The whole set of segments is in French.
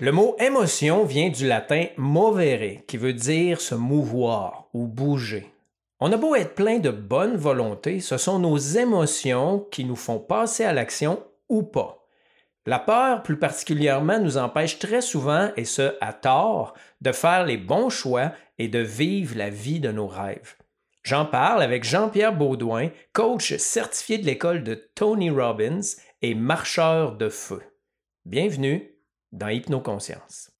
Le mot émotion vient du latin movere, qui veut dire se mouvoir ou bouger. On a beau être plein de bonne volonté, ce sont nos émotions qui nous font passer à l'action ou pas. La peur, plus particulièrement, nous empêche très souvent, et ce à tort, de faire les bons choix et de vivre la vie de nos rêves. J'en parle avec Jean-Pierre Baudouin, coach certifié de l'école de Tony Robbins et marcheur de feu. Bienvenue dans Hypnoconscience.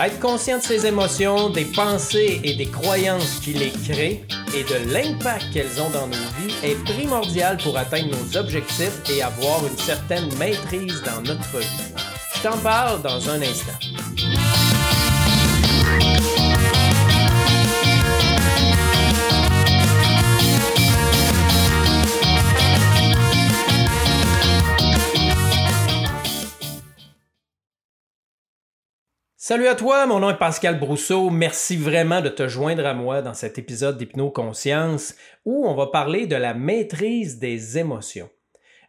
Être conscient de ses émotions, des pensées et des croyances qui les créent et de l'impact qu'elles ont dans nos vies est primordial pour atteindre nos objectifs et avoir une certaine maîtrise dans notre vie. Je t'en parle dans un instant. Salut à toi, mon nom est Pascal Brousseau. Merci vraiment de te joindre à moi dans cet épisode d'Hypnoconscience où on va parler de la maîtrise des émotions.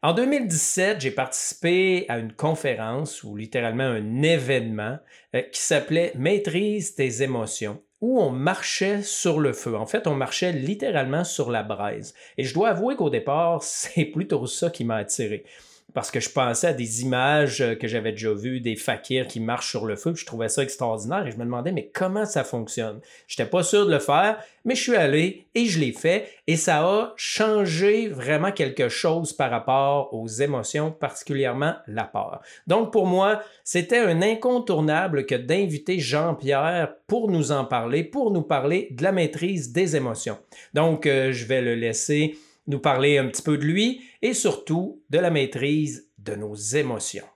En 2017, j'ai participé à une conférence ou littéralement un événement euh, qui s'appelait Maîtrise tes émotions où on marchait sur le feu. En fait, on marchait littéralement sur la braise. Et je dois avouer qu'au départ, c'est plutôt ça qui m'a attiré parce que je pensais à des images euh, que j'avais déjà vues, des fakirs qui marchent sur le feu, je trouvais ça extraordinaire et je me demandais, mais comment ça fonctionne? Je n'étais pas sûr de le faire, mais je suis allé et je l'ai fait et ça a changé vraiment quelque chose par rapport aux émotions, particulièrement la peur. Donc pour moi, c'était un incontournable que d'inviter Jean-Pierre pour nous en parler, pour nous parler de la maîtrise des émotions. Donc euh, je vais le laisser nous parler un petit peu de lui et surtout de la maîtrise de nos émotions.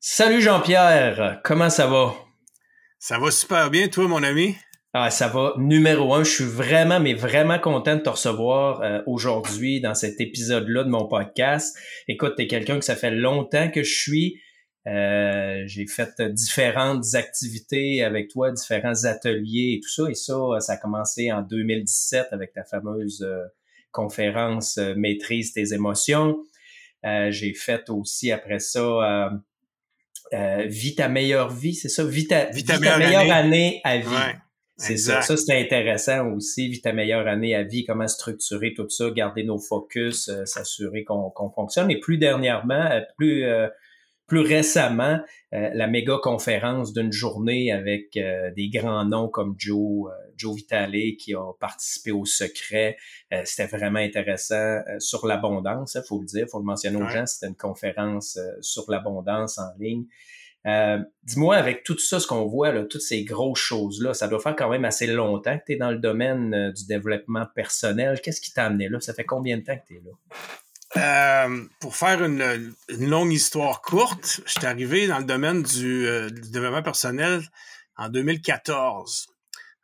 Salut Jean-Pierre, comment ça va? Ça va super bien, toi, mon ami? Ah, ça va numéro un. Je suis vraiment, mais vraiment content de te recevoir euh, aujourd'hui dans cet épisode-là de mon podcast. Écoute, tu es quelqu'un que ça fait longtemps que je suis. Euh, j'ai fait différentes activités avec toi, différents ateliers et tout ça. Et ça, ça a commencé en 2017 avec ta fameuse euh, conférence euh, Maîtrise tes émotions. Euh, j'ai fait aussi après ça euh, Vie ta meilleure vie, c'est ça? Vie ta, meilleure, année. à vie. c'est ça. Ça, c'était intéressant aussi. Vie ta meilleure année à vie, comment structurer tout ça, garder nos focus, s'assurer qu'on fonctionne. Et plus dernièrement, plus plus récemment, euh, la méga conférence d'une journée avec euh, des grands noms comme Joe, euh, Joe Vitale qui a participé au secret. c'était vraiment intéressant sur l'abondance, il hein, faut le dire, faut le mentionner aux gens. C'était une conférence sur l'abondance en ligne. Dis-moi, avec tout ça, ce qu'on voit, là, toutes ces grosses choses-là, ça doit faire quand même assez longtemps que tu es dans le domaine du développement personnel. Qu'est-ce qui t'a amené là? Ça fait combien de temps que tu es là? Euh, pour faire une, longue histoire courte, je suis arrivé dans le domaine du, euh, développement personnel en 2014.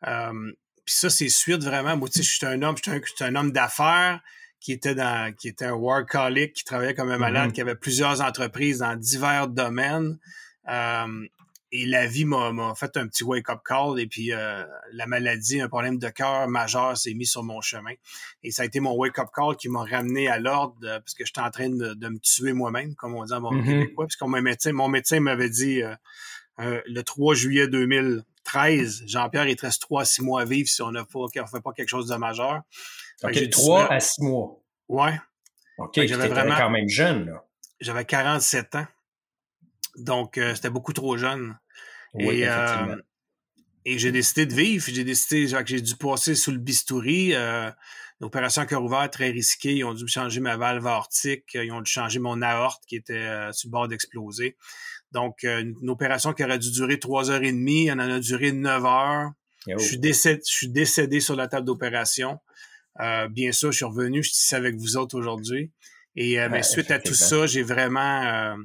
Euh, Puis ça, c'est suite vraiment. Moi, tu sais, je suis un homme, je suis un, homme d'affaires qui était dans, qui était un workaholic, qui travaillait comme un malade, mm-hmm. qui avait plusieurs entreprises dans divers domaines. Euh, et la vie m'a fait un petit wake-up call et puis euh, la maladie, un problème de cœur majeur s'est mis sur mon chemin. Et ça a été mon wake-up call qui m'a ramené à l'ordre parce que j'étais en train de, me tuer moi-même, comme on dit en bon mm-hmm. québécois. Parce que mon médecin, mon médecin m'avait dit euh, euh, le 3 juillet 2013, Jean-Pierre, il te reste 3 à 6 mois à vivre si on ne fait pas quelque chose de majeur. OK, 3 à 6 mois. Ouais. OK, j'avais vraiment quand même jeune, là. J'avais 47 ans. Donc, euh, c'était beaucoup trop jeune. et, euh, et j'ai décidé de vivre. J'ai décidé, j'ai dû passer sous le bistouri. Euh, L'opération cœur ouvert très risquée. Ils ont dû changer ma valve aortique. Ils ont dû changer mon aorte qui était euh, sur le bord d'exploser. Donc, une, opération qui aurait dû durer trois heures et demie, elle en a duré neuf heures. Je, suis décédé, je suis décédé sur la table d'opération. bien sûr, je suis revenu, je suis ici avec vous autres aujourd'hui. Et mais suite à tout ça, j'ai vraiment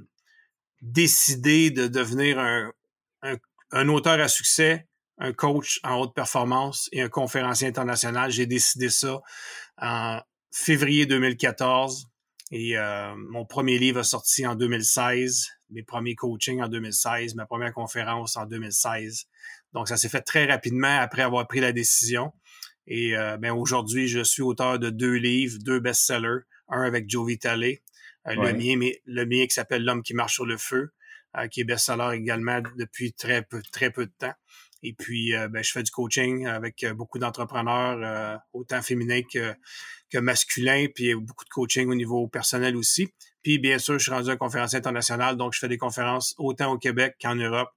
décidé de devenir un, un, auteur à succès, un coach en haute performance et un conférencier international. J'ai décidé ça en février 2014 et euh, mon premier livre a sorti en 2016, mes premiers coachings en 2016, ma première conférence en 2016. Donc ça s'est fait très rapidement après avoir pris la décision. Et euh, ben, aujourd'hui, je suis auteur de deux livres, deux best-sellers, un avec Joe Vitale, euh, le mien, mais le mien qui s'appelle L'homme qui marche sur le feu, euh, qui est best-seller également depuis très peu, très peu de temps. Et puis, ben, je fais du coaching avec beaucoup d'entrepreneurs, autant féminins que, que masculins, puis beaucoup de coaching au niveau personnel aussi. Puis, bien sûr, je suis rendu à une conférence internationale, donc je fais des conférences autant au Québec qu'en Europe.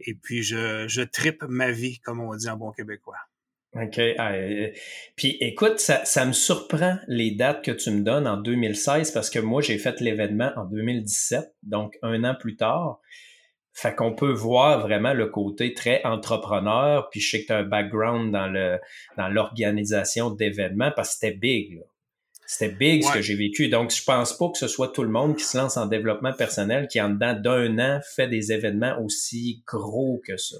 Et puis, je, je tripe ma vie, comme on dit en bon québécois. OK. Ah, euh, puis écoute, ça, ça me surprend les dates que tu me donnes en 2016 parce que moi, j'ai fait l'événement en 2017, donc un an plus tard. Fait qu'on peut voir vraiment le côté très entrepreneur, puis je sais que tu as un background dans le dans l'organisation d'événements parce que c'était big. C'était big ce que j'ai vécu. Donc, je pense pas que ce soit tout le monde qui se lance en développement personnel qui, en dedans d'un an, fait des événements aussi gros que ça.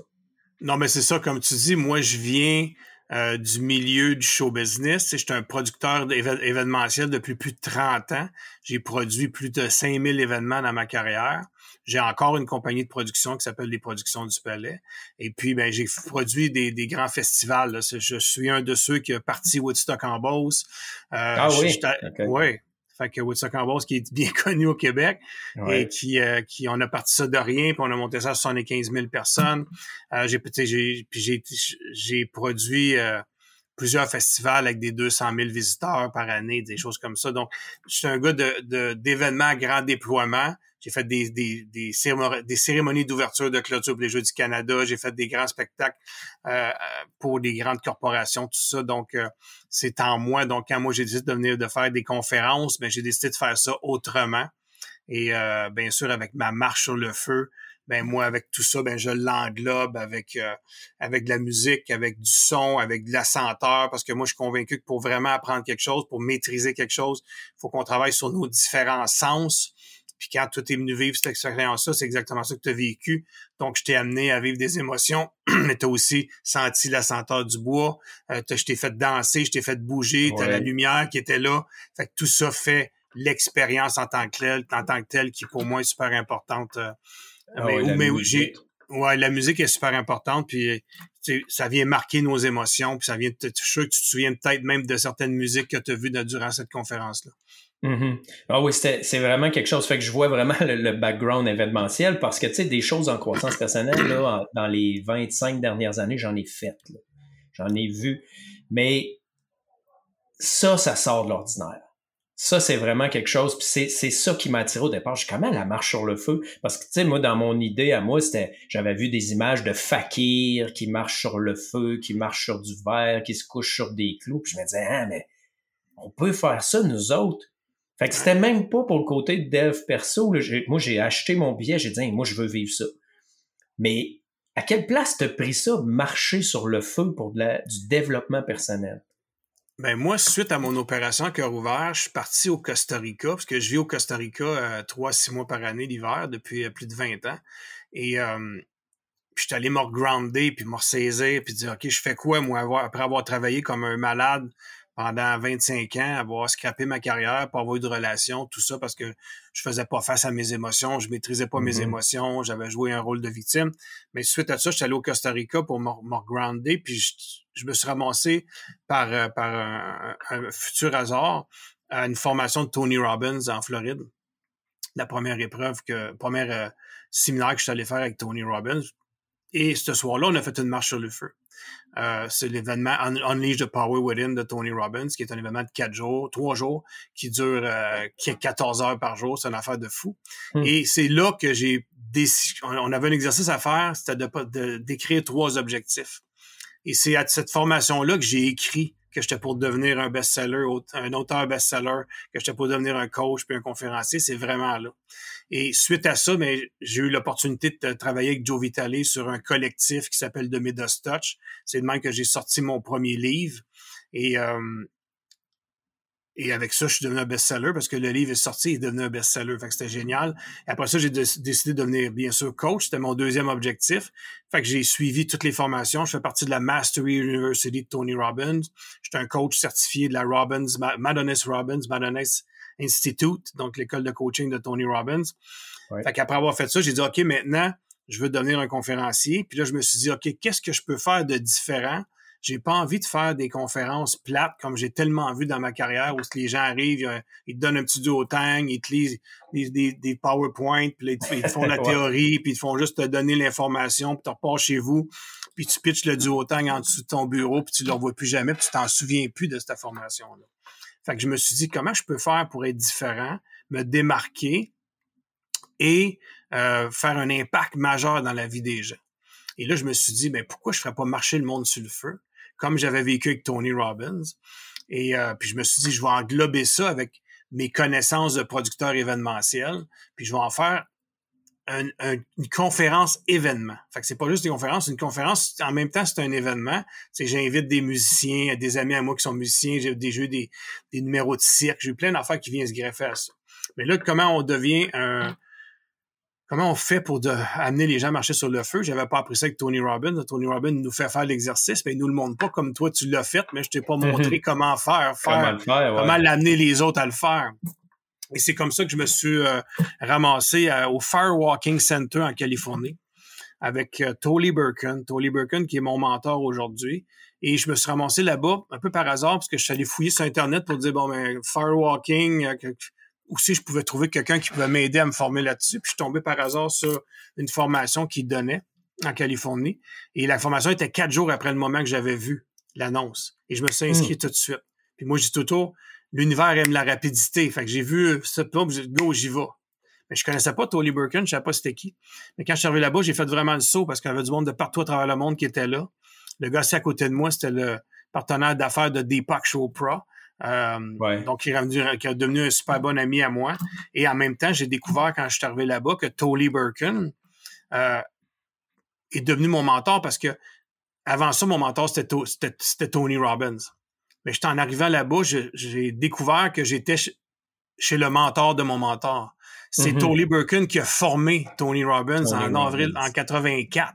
Non, mais c'est ça, comme tu dis, moi, je viens euh, du milieu du show business. J'étais un producteur événementiel depuis plus de 30 ans. J'ai produit plus de 5000 événements dans ma carrière. J'ai encore une compagnie de production qui s'appelle Les Productions du Palais. Et puis, ben, j'ai produit des, des, grands festivals. Je suis un de ceux qui a parti Woodstock en Beauce. Euh, ah oui? Oui, fait que Woodstock en Beauce, qui est bien connu au Québec et qui, euh, qui, on a parti ça de rien, puis on a monté ça à 75 000 personnes. Euh, j'ai, j'ai, j'ai, j'ai produit euh, plusieurs festivals avec des 200 000 visiteurs par année, des choses comme ça. Donc, je suis un gars de, d'événements à grand déploiement. J'ai fait des, des, des, cérémonies, des cérémonies d'ouverture de clôture pour les Jeux du Canada. J'ai fait des grands spectacles euh, pour des grandes corporations, tout ça. Donc, euh, c'est en moi. Donc, quand moi, j'ai décidé de venir de faire des conférences, ben, j'ai décidé de faire ça autrement. Et euh, bien sûr, avec ma marche sur le feu, ben moi avec tout ça ben je l'englobe avec avec de la musique avec du son avec de la senteur parce que moi je suis convaincu que pour vraiment apprendre quelque chose pour maîtriser quelque chose il faut qu'on travaille sur nos différents sens puis quand tu es venu vivre cette expérience-là, c'est exactement ça que tu as vécu. Donc, je t'ai amené à vivre des émotions, mais tu as aussi senti la senteur du bois. Euh, je t'ai fait danser, je t'ai fait bouger, tu as la lumière qui était là. Fait que tout ça fait l'expérience en tant que tel, en tant que tel, qui pour moi est super importante. Euh, ah mais, j'ai, ouais, la musique est super importante, puis ça vient marquer nos émotions, puis ça vient, je suis sûr que tu te souviens peut-être même de certaines musiques que tu as vues durant cette conférence-là. Mm-hmm. Ah oui, c'est vraiment quelque chose. Fait que je vois vraiment le, background événementiel parce que, tu sais, des choses en croissance personnelle, là, dans les 25 dernières années, j'en ai fait. J'en ai vu. Mais ça, ça sort de l'ordinaire. Ça, c'est vraiment quelque chose. Puis c'est ça qui m'a attiré au départ. Je suis comment la marche sur le feu? Parce que, tu sais, moi, dans mon idée à moi, c'était, j'avais vu des images de fakirs qui marchent sur le feu, qui marchent sur du verre, qui se couchent sur des clous. Puis je me disais, ah, mais on peut faire ça, nous autres. Fait que c'était même pas pour le côté de dev perso. Moi, j'ai acheté mon billet, j'ai dit, moi, je veux vivre ça. Mais à quelle place t'as pris ça, marcher sur le feu pour du développement personnel? Ben moi, suite à mon opération cœur ouvert, je suis parti au Costa Rica, parce que je vis au Costa Rica euh, trois, six mois par année l'hiver depuis euh, plus de 20 ans. Et euh, je suis allé me grounder, puis me ressaisir, puis dire, OK, je fais quoi, moi, après avoir travaillé comme un malade pendant 25 ans, avoir scrappé ma carrière, pas avoir eu de relation, tout ça parce que je faisais pas face à mes émotions, je maîtrisais pas mes mm-hmm. émotions, j'avais joué un rôle de victime. Mais suite à ça, je suis allé au Costa Rica pour me, grounder, puis je, me suis ramassé par, euh, par un, futur hasard à une formation de Tony Robbins en Floride. La première épreuve que, première euh, séminaire que je suis allé faire avec Tony Robbins. Et ce soir-là, on a fait une marche sur le feu. Euh, c'est l'événement Unleash the Power Within de Tony Robbins, qui est un événement de quatre jours, trois jours, qui dure euh, 14 heures par jour. C'est une affaire de fou. Hmm. Et c'est là que j'ai décidé, on avait un exercice à faire, c'était de, d'écrire trois objectifs. Et c'est à cette formation-là que j'ai écrit que j'étais pour devenir un best-seller, un auteur best-seller, que j'étais pour devenir un coach puis un conférencier, c'est vraiment là. Et suite à ça, mais ben, j'ai eu l'opportunité de travailler avec Joe Vitale sur un collectif qui s'appelle The Midas Touch. C'est de même que j'ai sorti mon premier livre. Et, euh, et avec ça, je suis devenu un best-seller parce que le livre est sorti et est devenu un best-seller. Fait que c'était génial. Et après ça, j'ai décidé de devenir, bien sûr, coach. C'était mon deuxième objectif. Fait que j'ai suivi toutes les formations. Je fais partie de la Mastery University de Tony Robbins. J'étais un coach certifié de la Robbins, Madonis Robbins, Madonis Institute, donc l'école de coaching de Tony Robbins. Fait qu'après avoir fait ça, j'ai dit, OK, maintenant, je veux devenir un conférencier. Puis là, je me suis dit, OK, qu'est-ce que je peux faire de différent j'ai pas envie de faire des conférences plates comme j'ai tellement vu dans ma carrière où les gens arrivent, ils te donnent un petit duotang, ils te lisent des, des, des PowerPoint, puis ils te font la théorie, puis ils te font juste te donner l'information, puis tu repars chez vous, puis tu pitches le duotang en dessous de ton bureau, puis tu le revois plus jamais, puis tu t'en souviens plus de cette formation-là. Fait que je me suis dit, comment je peux faire pour être différent, me démarquer et euh, faire un impact majeur dans la vie des gens? Et là, je me suis dit, ben, pourquoi je ne ferais pas marcher le monde sur le feu, comme j'avais vécu avec Tony Robbins. Et euh, puis je me suis dit, je vais englober ça avec mes connaissances de producteur événementiel, puis je vais en faire une conférence événement. Fait que c'est pas juste une conférence, une conférence, en même temps, c'est un événement. C'est j'invite des musiciens, des amis à moi qui sont musiciens, j'ai des jeux, des, des numéros de cirque, j'ai plein d'affaires qui viennent se greffer à ça. Mais là, comment on devient un, comment on fait pour amener les gens à marcher sur le feu? J'avais pas appris ça avec Tony Robbins. Tony Robbins nous fait faire l'exercice, mais il nous le montre pas comme toi tu l'as fait, mais je t'ai pas montré comment faire, faire comment l'amener les autres à le faire. Et c'est comme ça que je me suis euh, ramassé euh, au Firewalking Center en Californie avec euh, Tolly Birkin. Tolly Birkin qui est mon mentor aujourd'hui. Et je me suis ramassé là-bas un peu par hasard parce que je suis allé fouiller sur Internet pour dire, bon, ben, Firewalking, aussi je pouvais trouver quelqu'un qui pouvait m'aider à me former là-dessus. Puis je suis tombé par hasard sur une formation qu'il donnait en Californie. Et la formation était quatre jours après le moment que j'avais vu l'annonce. Et je me suis inscrit hmm. tout de suite. Puis moi, j'ai tout autour, l'univers aime la rapidité. Fait que j'ai vu ce plan, j'ai dit, go, j'y vais. Mais je connaissais pas Tolly Birkin, je savais pas c'était qui. Mais quand je suis arrivé là-bas, j'ai fait vraiment le saut parce qu'il y avait du monde de partout à travers le monde qui était là. Le gars assis à côté de moi, c'était le partenaire d'affaires de Deepak Chopra. Euh, donc, il est, qui est devenu un super bon ami à moi. Et en même temps, j'ai découvert quand je suis arrivé là-bas que Tolly Birkin euh, est devenu mon mentor parce que avant ça, mon mentor, c'était Tony Robbins. Mais j'étais en arrivant là-bas, j'ai découvert que j'étais chez le mentor de mon mentor. C'est mm-hmm. Tony Birkin qui a formé Tony Robbins en avril en 84.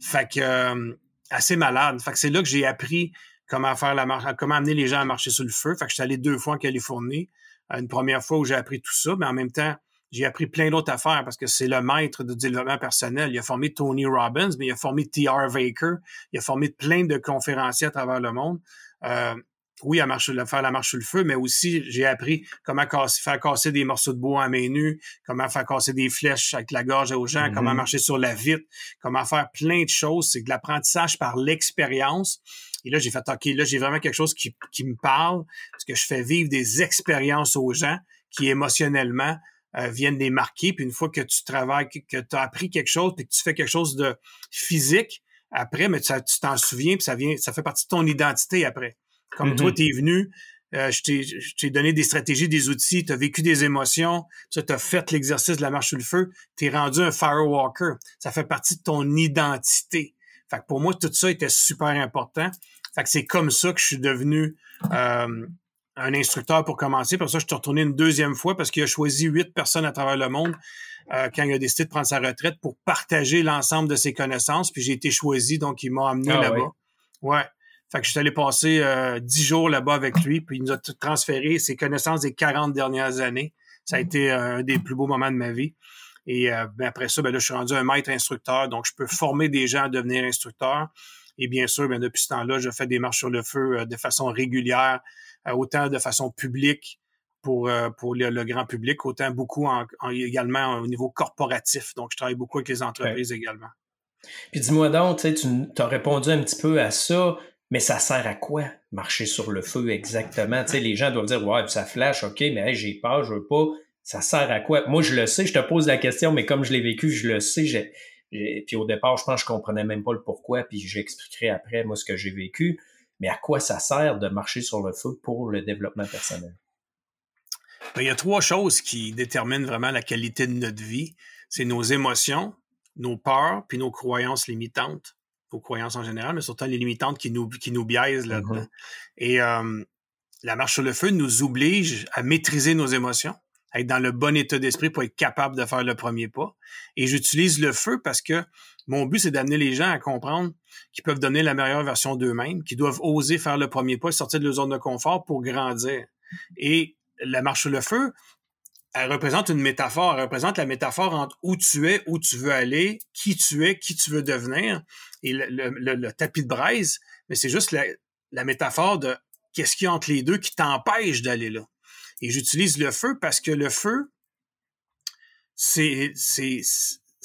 Fait que euh, assez malade. Fait que c'est là que j'ai appris comment faire la marche, comment amener les gens à marcher sur le feu. Fait que je suis allé deux fois en Californie. Euh, une première fois où j'ai appris tout ça, mais en même temps, j'ai appris plein d'autres affaires parce que c'est le maître de développement personnel. Il a formé Tony Robbins, mais il a formé T.R. Baker. Il a formé plein de conférenciers à travers le monde. Euh, oui, à, marcher, à faire la marche sur le feu, mais aussi j'ai appris comment faire casser des morceaux de bois à main nue, comment faire casser des flèches avec la gorge aux gens, comment mm-hmm. marcher sur la vitre, comment faire plein de choses. C'est de l'apprentissage par l'expérience. Et là, j'ai fait, OK, là, j'ai vraiment quelque chose qui, qui, me parle, parce que je fais vivre des expériences aux gens qui émotionnellement euh, viennent les marquer. Puis une fois que tu travailles, que, tu as appris quelque chose, puis que tu fais quelque chose de physique, après, mais tu t'en souviens, puis ça vient, ça fait partie de ton identité après. Comme toi, mm-hmm. tu es venu, euh, je t'ai donné des stratégies, des outils, tu as vécu des émotions, tu as fait l'exercice de la marche sur le feu, tu es rendu un firewalker. Ça fait partie de ton identité. Fait que pour moi, tout ça était super important. Fait que c'est comme ça que je suis devenu euh, un instructeur pour commencer. Pour ça, je suis retourné une deuxième fois parce qu'il a choisi huit personnes à travers le monde euh, quand il a décidé de prendre sa retraite pour partager l'ensemble de ses connaissances. Puis j'ai été choisi, donc il m'a amené ah là-bas. Ouais. Fait que je suis allé passer euh, dix jours là-bas avec lui, puis il nous a transféré ses connaissances des 40 dernières années. Ça a mm-hmm. été un des plus beaux moments de ma vie. Et euh, ben après ça, ben là, je suis rendu un maître instructeur, donc je peux former des gens à devenir instructeurs. Et bien sûr, ben depuis ce temps-là, je fais des marches sur le feu euh, de façon régulière, autant de façon publique pour, pour le, grand public, autant beaucoup en, également au niveau corporatif. Donc, je travaille beaucoup avec les entreprises également. Puis dis-moi donc, tu as répondu un petit peu à ça. Mais ça sert à quoi marcher sur le feu exactement? Tu sais, les gens doivent dire Ouais, ça flash, OK, mais j'ai peur, je veux pas. Ça sert à quoi? Moi, je le sais, je te pose la question, mais comme je l'ai vécu, je le sais. Puis au départ, je pense que je comprenais même pas le pourquoi, puis j'expliquerai après, moi, ce que j'ai vécu. Mais à quoi ça sert de marcher sur le feu pour le développement personnel? Ben, il y a trois choses qui déterminent vraiment la qualité de notre vie. C'est nos émotions, nos peurs, puis nos croyances limitantes aux croyances en général, mais surtout les limitantes qui nous, qui nous biaisent là-dedans. Mm-hmm. Et euh, la marche sur le feu nous oblige à maîtriser nos émotions, être dans le bon état d'esprit pour être capable de faire le premier pas. Et j'utilise le feu parce que mon but, c'est d'amener les gens à comprendre qu'ils peuvent donner la meilleure version d'eux-mêmes, qu'ils doivent oser faire le premier pas, sortir de leur zone de confort pour grandir. Et la marche sur le feu, elle représente une métaphore, elle représente la métaphore entre où tu es, où tu veux aller, qui tu es, qui tu veux devenir. Et le, tapis de braise, mais c'est juste la, métaphore de qu'est-ce qu'il y a entre les deux qui t'empêche d'aller là. Et j'utilise le feu parce que le feu, c'est,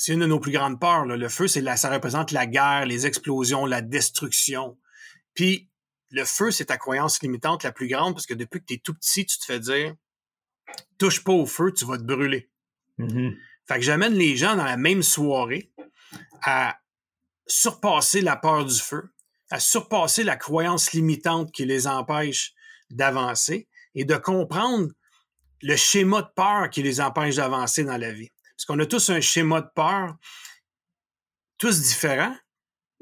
une de nos plus grandes peurs. Le feu, c'est ça représente la guerre, les explosions, la destruction. Puis le feu, c'est ta croyance limitante la plus grande parce que depuis que tu es tout petit, tu te fais dire touche pas au feu, tu vas te brûler. Mm-hmm. Fait que j'amène les gens dans la même soirée à surpasser la peur du feu, à surpasser la croyance limitante qui les empêche d'avancer et de comprendre le schéma de peur qui les empêche d'avancer dans la vie. Parce qu'on a tous un schéma de peur, tous différents,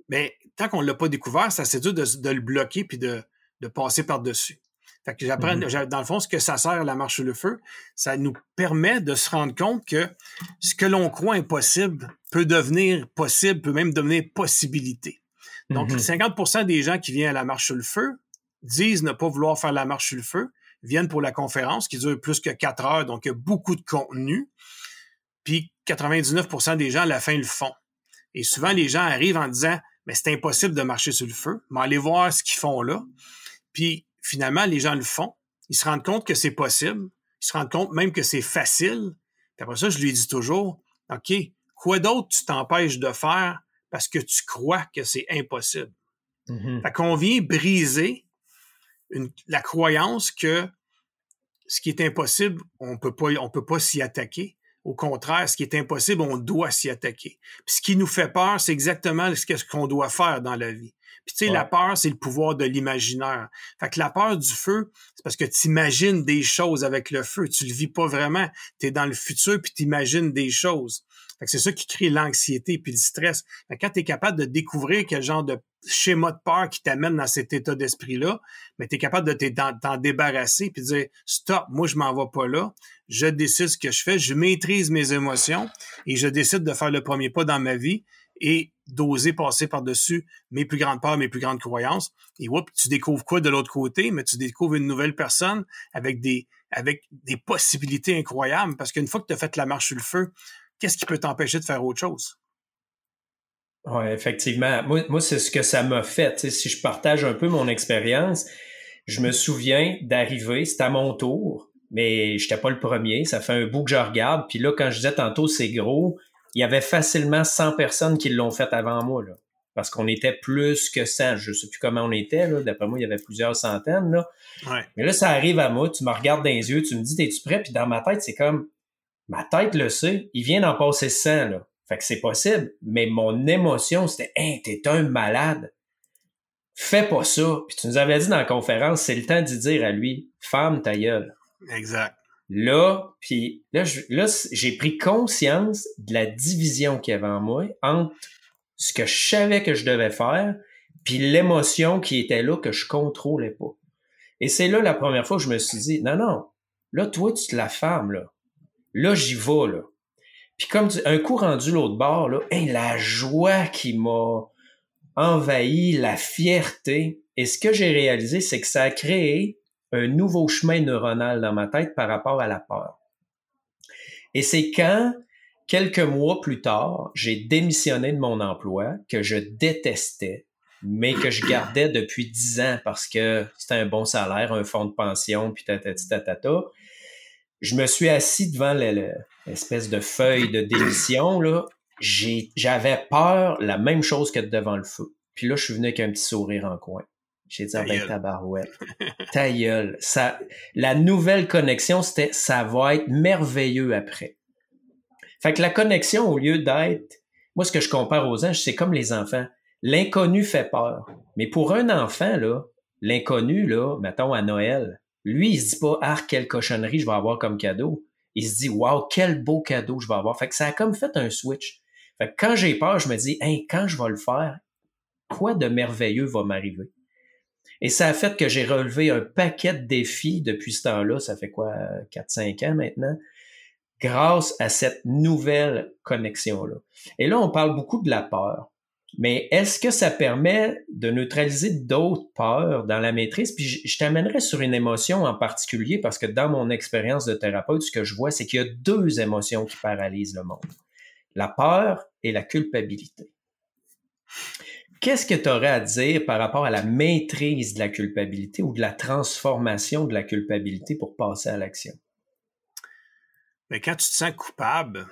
mais tant qu'on ne l'a pas découvert, c'est assez dur de, le bloquer puis de, passer par-dessus. Fait que j'apprends, mm-hmm. dans le fond, ce que ça sert la marche sur le feu, ça nous permet de se rendre compte que ce que l'on croit impossible peut devenir possible, peut même devenir possibilité. Donc, 50 mm-hmm. des gens qui viennent à la marche sur le feu disent ne pas vouloir faire la marche sur le feu, viennent pour la conférence qui dure plus que quatre heures, donc il y a beaucoup de contenu. Puis 99% des gens à la fin le font. Et souvent, les gens arrivent en disant mais c'est impossible de marcher sur le feu, mais allez voir ce qu'ils font là. Puis finalement, les gens le font. Ils se rendent compte que c'est possible. Ils se rendent compte même que c'est facile. Puis après ça, je lui dis toujours, OK, quoi d'autre tu t'empêches de faire parce que tu crois que c'est impossible? Mm-hmm. Fait qu'on vient briser la croyance que ce qui est impossible, on peut pas, on peut pas s'y attaquer. Au contraire, ce qui est impossible, on doit s'y attaquer. Puis ce qui nous fait peur, c'est exactement ce qu'on doit faire dans la vie. Puis tu sais, la peur, c'est le pouvoir de l'imaginaire. Fait que la peur du feu, c'est parce que tu imagines des choses avec le feu. Tu le vis pas vraiment. Tu es dans le futur puis tu imagines des choses. C'est ça qui crée l'anxiété puis le stress. Fait quand tu es capable de découvrir quel genre de schéma de peur qui t'amène dans cet état d'esprit-là, mais tu es capable de t'en débarrasser puis de dire stop, moi je m'en vais pas là, je décide ce que je fais, je maîtrise mes émotions et je décide de faire le premier pas dans ma vie et d'oser passer par-dessus mes plus grandes peurs, mes plus grandes croyances. Et whoop, tu découvres quoi de l'autre côté, mais tu découvres une nouvelle personne avec des, avec des possibilités incroyables parce qu'une fois que tu as fait la marche sur le feu, qu'est-ce qui peut t'empêcher de faire autre chose? Oui, effectivement. Moi, moi c'est ce que ça m'a fait. si je partage un peu mon expérience, je me souviens d'arriver, c'était à mon tour, mais j'étais pas le premier. Ça fait un bout que je regarde. Puis là, quand je disais tantôt c'est gros, il y avait facilement 100 personnes qui l'ont fait avant moi. Là, parce qu'on était plus que 100. Je sais plus comment on était. Là. D'après moi, il y avait plusieurs centaines. Là. Mais là, ça arrive à moi. Tu me regardes dans les yeux. Tu me dis, es-tu prêt? Puis dans ma tête, c'est comme, ma tête le sait. Il vient d'en passer 100. Là. Fait que c'est possible, mais mon émotion, c'était Hein, t'es un malade. Fais pas ça. Puis tu nous avais dit dans la conférence, c'est le temps d'y dire à lui, femme ta gueule. Exact. Là, puis là, là j'ai pris conscience de la division qu'il y avait en moi entre ce que je savais que je devais faire, puis l'émotion qui était là que je contrôlais pas. Et c'est là la première fois que je me suis dit, non, non, là, toi, tu te la femme, là. Là, j'y vais, là. Puis comme un coup rendu l'autre bord, là, la joie qui m'a envahi, la fierté. Et ce que j'ai réalisé, c'est que ça a créé un nouveau chemin neuronal dans ma tête par rapport à la peur. Et c'est quand, quelques mois plus tard, j'ai démissionné de mon emploi que je détestais, mais que je gardais depuis dix ans parce que c'était un bon salaire, un fonds de pension, puis tatati tatata je me suis assis devant l'espèce de feuille de démission, là. J'avais peur, la même chose que devant le feu. Puis là, je suis venu avec un petit sourire en coin. J'ai dit, ah ben, tabarouette. Ta gueule. Ça, la nouvelle connexion, c'était, ça va être merveilleux après. Fait que la connexion, au lieu d'être, moi, ce que je compare aux anges, c'est comme les enfants. L'inconnu fait peur. Mais pour un enfant, là, l'inconnu, là, mettons à Noël, lui, il se dit pas, ah, quelle cochonnerie je vais avoir comme cadeau. Il se dit, wow, quel beau cadeau je vais avoir. Fait que ça a comme fait un switch. Fait que quand j'ai peur, je me dis, hey, quand je vais le faire, quoi de merveilleux va m'arriver? Et ça a fait que j'ai relevé un paquet de défis depuis ce temps-là. Ça fait quoi, 4-5 ans maintenant? Grâce à cette nouvelle connexion-là. Et là, on parle beaucoup de la peur. Mais est-ce que ça permet de neutraliser d'autres peurs dans la maîtrise? Puis je, t'amènerai sur une émotion en particulier parce que dans mon expérience de thérapeute, ce que je vois, c'est qu'il y a deux émotions qui paralysent le monde. La peur et la culpabilité. qu'est-ce que tu aurais à dire par rapport à la maîtrise de la culpabilité ou de la transformation de la culpabilité pour passer à l'action? Mais quand tu te sens coupable,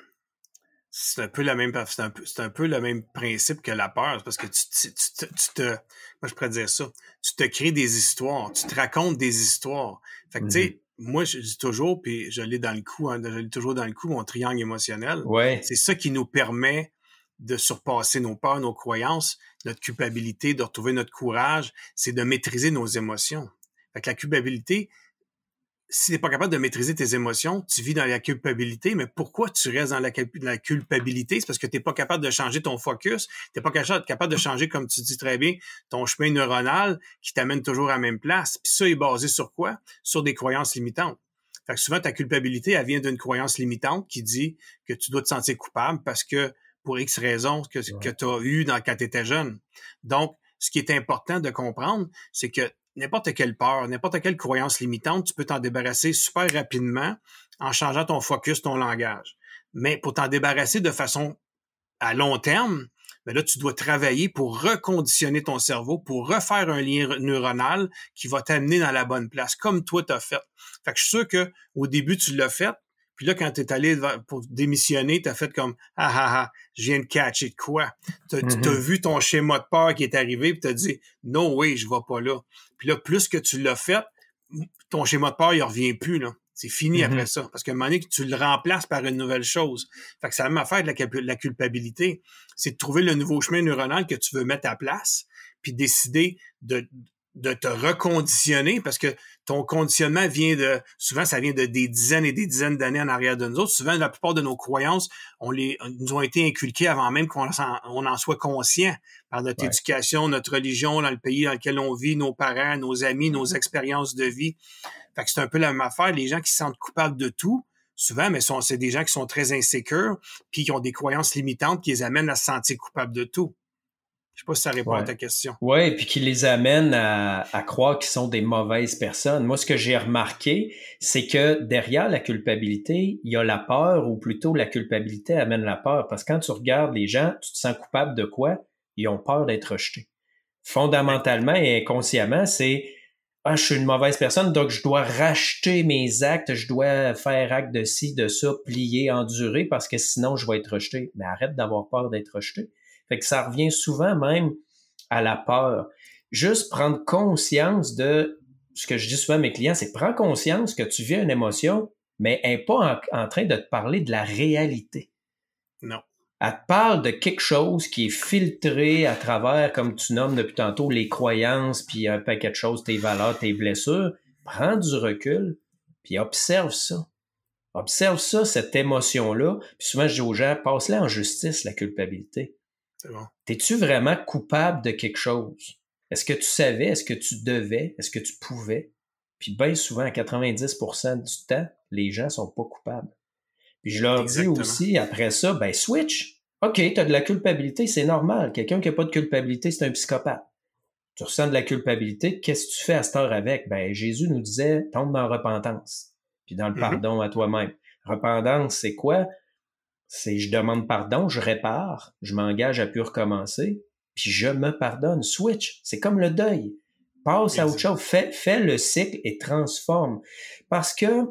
c'est un peu le même c'est un, peu, le même principe que la peur parce que tu, te moi je pourrais dire ça tu te crées des histoires tu te racontes des histoires fait que tu sais mm-hmm. moi je dis toujours puis je l'ai dans le coup hein, je l'ai toujours dans le coup mon triangle émotionnel ouais. c'est ça qui nous permet de surpasser nos peurs nos croyances notre culpabilité de retrouver notre courage c'est de maîtriser nos émotions fait que la culpabilité si tu n'es pas capable de maîtriser tes émotions, tu vis dans la culpabilité, mais pourquoi tu restes dans la, culpabilité? C'est parce que tu n'es pas capable de changer ton focus, tu n'es pas capable de changer, comme tu dis très bien, ton chemin neuronal qui t'amène toujours à la même place. Puis ça est basé sur quoi? Sur des croyances limitantes. Fait que souvent, ta culpabilité, elle vient d'une croyance limitante qui dit que tu dois te sentir coupable parce que pour X raisons que, que tu as eu dans, quand tu étais jeune. Donc, ce qui est important de comprendre, c'est que n'importe quelle peur, n'importe quelle croyance limitante, tu peux t'en débarrasser super rapidement en changeant ton focus, ton langage. Mais pour t'en débarrasser de façon à long terme, ben là, tu dois travailler pour reconditionner ton cerveau, pour refaire un lien neuronal qui va t'amener dans la bonne place, comme toi t'as fait. Fait que je suis sûr que au début, tu l'as fait, puis là, quand tu es allé pour démissionner, tu as fait comme Ah ah ah, je viens de catcher de quoi? Tu as, mm-hmm. vu ton schéma de peur qui est arrivé, puis tu as dit Non, oui, je vais pas là. Puis là, plus que tu l'as fait, ton schéma de peur, il revient plus. là. C'est fini mm-hmm. après ça. Parce qu'à un moment donné, tu le remplaces par une nouvelle chose. Fait que c'est la même affaire de la, la culpabilité. C'est de trouver le nouveau chemin neuronal que tu veux mettre à place, puis décider de, de te reconditionner parce que ton conditionnement vient de souvent ça vient de des dizaines et des dizaines d'années en arrière de nous autres. Souvent la plupart de nos croyances, on les nous ont été inculquées avant même qu'on en, on en soit conscient par notre éducation, notre religion dans le pays dans lequel on vit, nos parents, nos amis, nos expériences de vie. Fait que c'est un peu la même affaire, les gens qui se sentent coupables de tout, souvent mais c'est des gens qui sont très insécures puis qui ont des croyances limitantes qui les amènent à se sentir coupables de tout. Je sais pas si ça répond à ta question. Oui, puis qui les amène à, croire qu'ils sont des mauvaises personnes. Moi, ce que j'ai remarqué, c'est que derrière la culpabilité, il y a la peur, ou plutôt la culpabilité amène la peur. Parce que quand tu regardes les gens, tu te sens coupable de quoi? Ils ont peur d'être rejetés. Fondamentalement et inconsciemment, c'est ah, je suis une mauvaise personne, donc je dois racheter mes actes, je dois faire acte de ci, de ça, plier, endurer, parce que sinon je vais être rejeté. Mais arrête d'avoir peur d'être rejeté fait que ça revient souvent même à la peur. Juste prendre conscience de ce que je dis souvent à mes clients, c'est prends conscience que tu vis une émotion, mais elle n'est pas en, train de te parler de la réalité. Non. Elle te parle de quelque chose qui est filtré à travers, comme tu nommes depuis tantôt, les croyances, puis un paquet de choses, tes valeurs, tes blessures. Prends du recul, puis observe ça. Observe ça, cette émotion-là. Puis souvent, je dis aux gens, passe-la en justice, la culpabilité. T'es-tu vraiment coupable de quelque chose? Est-ce que tu savais? Est-ce que tu devais? Est-ce que tu pouvais? Puis bien souvent, à 90% du temps, les gens sont pas coupables. Puis je leur dis aussi, après ça, ben switch. OK, tu as de la culpabilité, c'est normal. Quelqu'un qui n'a pas de culpabilité, c'est un psychopathe. Tu ressens de la culpabilité, qu'est-ce que tu fais à cette heure avec? Ben, Jésus nous disait, tombe dans la repentance, puis dans le mm-hmm. pardon à toi-même. Repentance, c'est quoi? C'est je demande pardon, je répare, je m'engage à plus recommencer, puis je me pardonne. Switch, c'est comme le deuil. Passe à autre chose, fais, fais le cycle et transforme. Parce que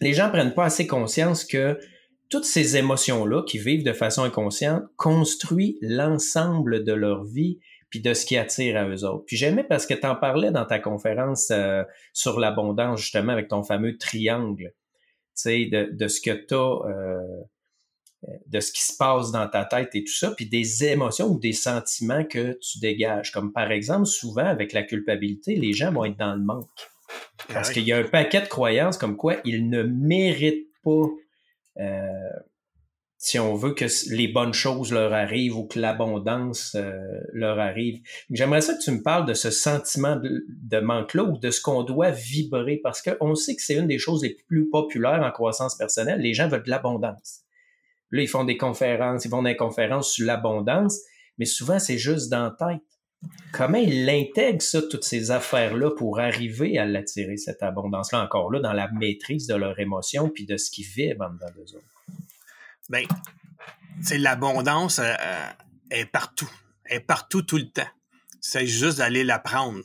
les gens prennent pas assez conscience que toutes ces émotions-là qui vivent de façon inconsciente construisent l'ensemble de leur vie puis de ce qui attire à eux autres. Puis j'aimais parce que tu en parlais dans ta conférence euh, sur l'abondance, justement, avec ton fameux triangle, tu sais, de, de ce que tu as euh, de ce qui se passe dans ta tête et tout ça, puis des émotions ou des sentiments que tu dégages. Comme par exemple, souvent avec la culpabilité, les gens vont être dans le manque. Parce qu'il y a un paquet de croyances comme quoi ils ne méritent pas, euh, si on veut que les bonnes choses leur arrivent ou que l'abondance euh, leur arrive. J'aimerais ça que tu me parles de ce sentiment de, de manque-là ou de ce qu'on doit vibrer parce qu'on sait que c'est une des choses les plus populaires en croissance personnelle. Les gens veulent de l'abondance. Là, ils font des conférences, ils dans des conférences sur l'abondance, mais souvent, c'est juste dans la tête. Comment ils intègrent ça, toutes ces affaires-là, pour arriver à l'attirer, cette abondance-là, encore là, dans la maîtrise de leurs émotions puis de ce qui vibre en dedans d'eux autres? Bien, c'est l'abondance euh, euh, est partout. Elle est partout tout le temps. C'est juste d'aller la prendre.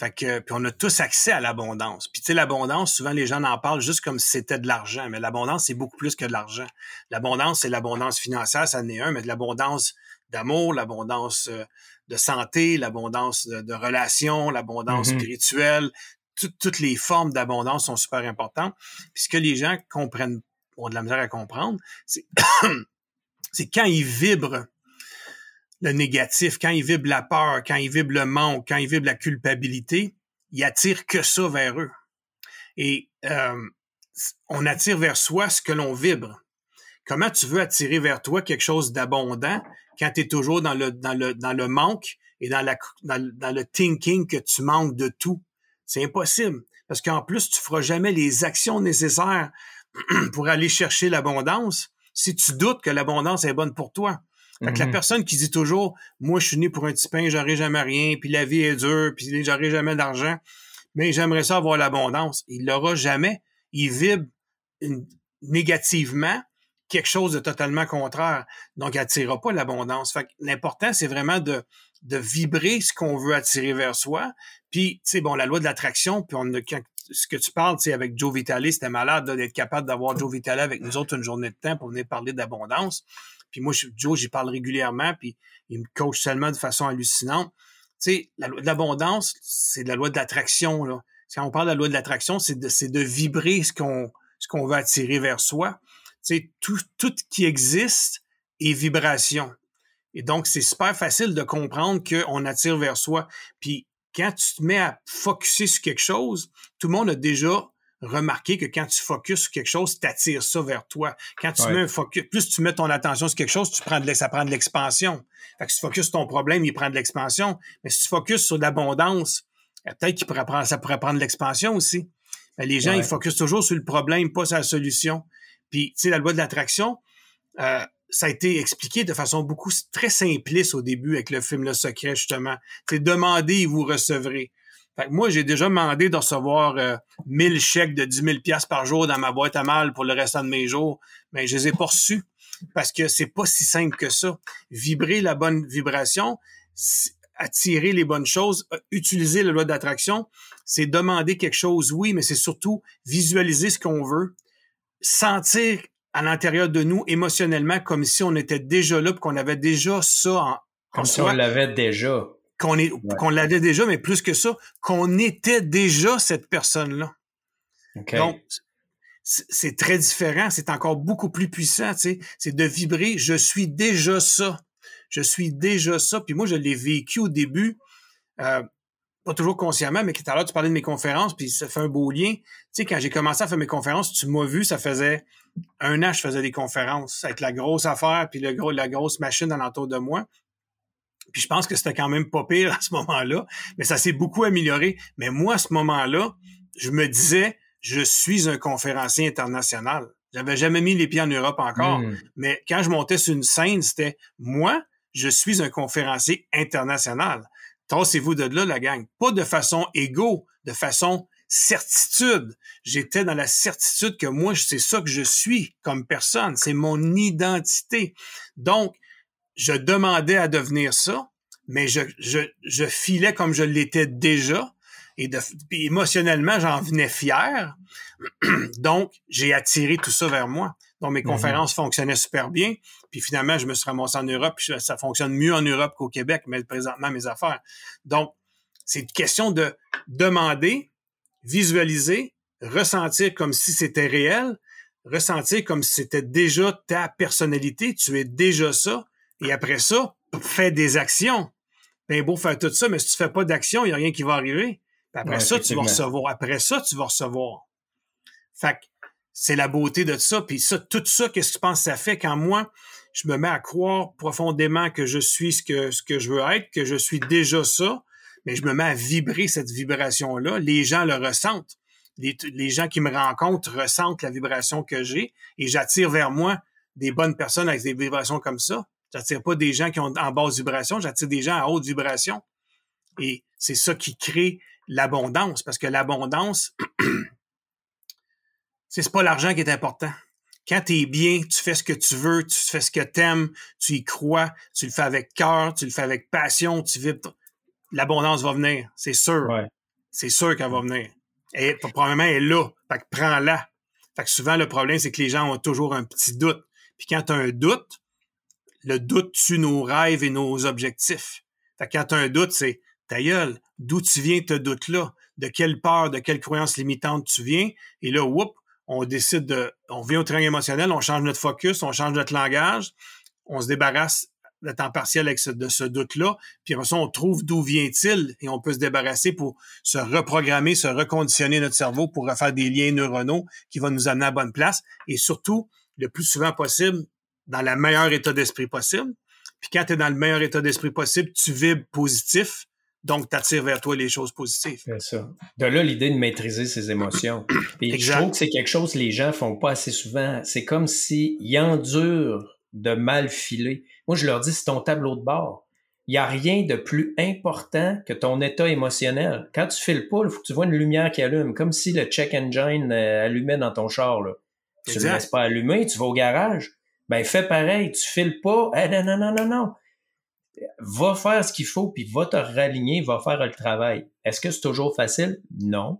Fait que, puis on a tous accès à l'abondance. Puis tu sais, l'abondance, souvent les gens en parlent juste comme si c'était de l'argent, mais l'abondance, c'est beaucoup plus que de l'argent. L'abondance, c'est l'abondance financière, ça en est un, mais de l'abondance d'amour, l'abondance euh, de santé, l'abondance de, relations, l'abondance mm-hmm. spirituelle. toutes les formes d'abondance sont super importantes. Puis ce que les gens comprennent, ont de la misère à comprendre, c'est c'est quand ils vibrent le négatif, quand ils vibrent la peur, quand ils vibrent le manque, quand ils vibrent la culpabilité, ils attirent que ça vers eux. Et euh, on attire vers soi ce que l'on vibre. Comment tu veux attirer vers toi quelque chose d'abondant quand tu es toujours dans le, dans, le, dans le manque et dans, la, dans, le thinking que tu manques de tout? C'est impossible. Parce qu'en plus, tu feras jamais les actions nécessaires pour aller chercher l'abondance si tu doutes que l'abondance est bonne pour toi. Fait que la mhm. personne qui dit toujours, moi, je suis né pour un petit pain, j'aurai jamais rien, puis la vie est dure, puis j'aurai jamais d'argent, mais j'aimerais ça avoir l'abondance. Il l'aura jamais. Il vibre négativement quelque chose de totalement contraire. Donc, il n'attirera pas l'abondance. Fait que l'important, c'est vraiment de, de vibrer ce qu'on veut attirer vers soi. Puis, tu sais, bon, la loi de l'attraction, puis on a, ce que tu parles, tu sais, avec Joe Vitale, c'était malade d'être capable d'avoir Joe Vitale avec nous autres une journée de temps pour venir parler d'abondance. Puis moi, Joe, j'y parle régulièrement, puis il me coach tellement de façon hallucinante. Tu sais, la loi de l'abondance, c'est la loi de l'attraction, là. Quand on parle de la loi de l'attraction, c'est de, de vibrer ce qu'on, ce qu'on veut attirer vers soi. Tu sais, tout, tout qui existe est vibration. Et donc, c'est super facile de comprendre qu'on attire vers soi. Puis, quand tu te mets à focuser sur quelque chose, tout le monde a déjà remarqué que quand tu focuses sur quelque chose, tu attires ça vers toi. Quand tu mets un focus, plus tu mets ton attention sur quelque chose, tu prends de, ça prend de l'expansion. Fait que si tu focuses sur ton problème, il prend de l'expansion. Mais si tu focuses sur l'abondance, eh, peut-être qu'il pourrait prendre, ça pourrait prendre de l'expansion aussi. Mais les gens, ils focusent toujours sur le problème, pas sur la solution. Puis, tu sais, la loi de l'attraction, euh, ça a été expliqué de façon beaucoup très simpliste au début avec le film Le Secret, justement. C'est demandez et vous recevrez. Fait que moi, j'ai déjà demandé de recevoir euh, 1000 chèques de 10 000 pièces par jour dans ma boîte à mal pour le restant de mes jours, mais je les ai pas reçus parce que c'est pas si simple que ça. Vibrer la bonne vibration, attirer les bonnes choses, euh, utiliser la loi d'attraction, c'est demander quelque chose, oui, mais c'est surtout visualiser ce qu'on veut, sentir à l'intérieur de nous émotionnellement comme si on était déjà là, qu'on avait déjà ça en, comme si on l'avait déjà. Qu'on est, qu'on l'avait déjà, mais plus que ça, qu'on était déjà cette personne-là. Donc, c'est très différent, c'est encore beaucoup plus puissant, tu sais. C'est de vibrer, je suis déjà ça. Je suis déjà ça. Puis moi, je l'ai vécu au début, euh, pas toujours consciemment, mais tout à l'heure, tu parlais de mes conférences, puis ça fait un beau lien. Tu sais, quand j'ai commencé à faire mes conférences, tu m'as vu, ça faisait un an, je faisais des conférences avec la grosse affaire, puis le gros, la grosse machine alentour de moi. Puis je pense que c'était quand même pas pire à ce moment-là, mais ça s'est beaucoup amélioré. Mais moi, à ce moment-là, je me disais, je suis un conférencier international. J'avais jamais mis les pieds en Europe encore. Hmm. Mais quand je montais sur une scène, c'était moi, je suis un conférencier international. Tassez-vous de là, la gang. Pas de façon égo, de façon certitude. J'étais dans la certitude que moi, c'est ça que je suis comme personne. C'est mon identité. Donc, je demandais à devenir ça, mais je, je, je filais comme je l'étais déjà. Et de, émotionnellement, j'en venais fier. Donc, j'ai attiré tout ça vers moi. Donc, mes mm-hmm. conférences fonctionnaient super bien. Puis finalement, je me suis ramassé en Europe. Puis ça fonctionne mieux en Europe qu'au Québec, mais présentement, mes affaires. Donc, c'est une question de demander, visualiser, ressentir comme si c'était réel, ressentir comme si c'était déjà ta personnalité, tu es déjà ça, et après ça, fais des actions. Ben beau faire tout ça, mais si tu fais pas d'action, il n'y a rien qui va arriver. après ça, tu vas recevoir. Après ça, tu vas recevoir. Fait que c'est la beauté de ça. Puis ça, tout ça, qu'est-ce que tu penses que ça fait quand moi, je me mets à croire profondément que je suis ce que, ce que je veux être, que je suis déjà ça, mais je me mets à vibrer cette vibration-là. Les gens le ressentent. Les, gens qui me rencontrent ressentent la vibration que j'ai et j'attire vers moi des bonnes personnes avec des vibrations comme ça. J'attire pas des gens qui ont en basse vibration, j'attire des gens à haute vibration. Et c'est ça qui crée l'abondance, parce que l'abondance, c'est pas l'argent qui est important. Quand tu es bien, tu fais ce que tu veux, tu fais ce que tu aimes, tu y crois, tu le fais avec cœur, tu le fais avec passion, tu vis. L'abondance va venir, c'est sûr. C'est sûr qu'elle va venir. Et probablement, elle est là. Fait que prends-la. Fait que souvent, le problème, c'est que les gens ont toujours un petit doute. Puis quand tu as un doute, le doute tue nos rêves et nos objectifs. Fait quand tu as un doute, c'est ta gueule, d'où tu viens ce doute-là? De quelle peur, de quelle croyance limitante tu viens? Et là, whoop, on décide de, on vient au terrain émotionnel, on change notre focus, on change notre langage, on se débarrasse de temps partiel avec ce, de ce doute-là, puis après ça, on trouve d'où vient-il et on peut se débarrasser pour se reprogrammer, se reconditionner notre cerveau pour refaire des liens neuronaux qui vont nous amener à la bonne place et surtout, le plus souvent possible, dans le meilleur état d'esprit possible. Puis quand tu es dans le meilleur état d'esprit possible, tu vibres positif, donc tu attires vers toi les choses positives. C'est ça. De là, l'idée de maîtriser ses émotions. Et je trouve que c'est quelque chose que les gens font pas assez souvent. C'est comme s'ils endurent de mal filer. Moi, je leur dis, c'est ton tableau de bord. Il n'y a rien de plus important que ton état émotionnel. Quand tu files pas, il faut que tu vois une lumière qui allume, comme si le check engine euh, allumait dans ton char. Là. Tu ne le laisses pas allumer, tu vas au garage. Ben, fais pareil, tu files pas. Eh, non, non, non, non, non. Va faire ce qu'il faut, puis va te raligner, va faire le travail. Est-ce que c'est toujours facile? Non.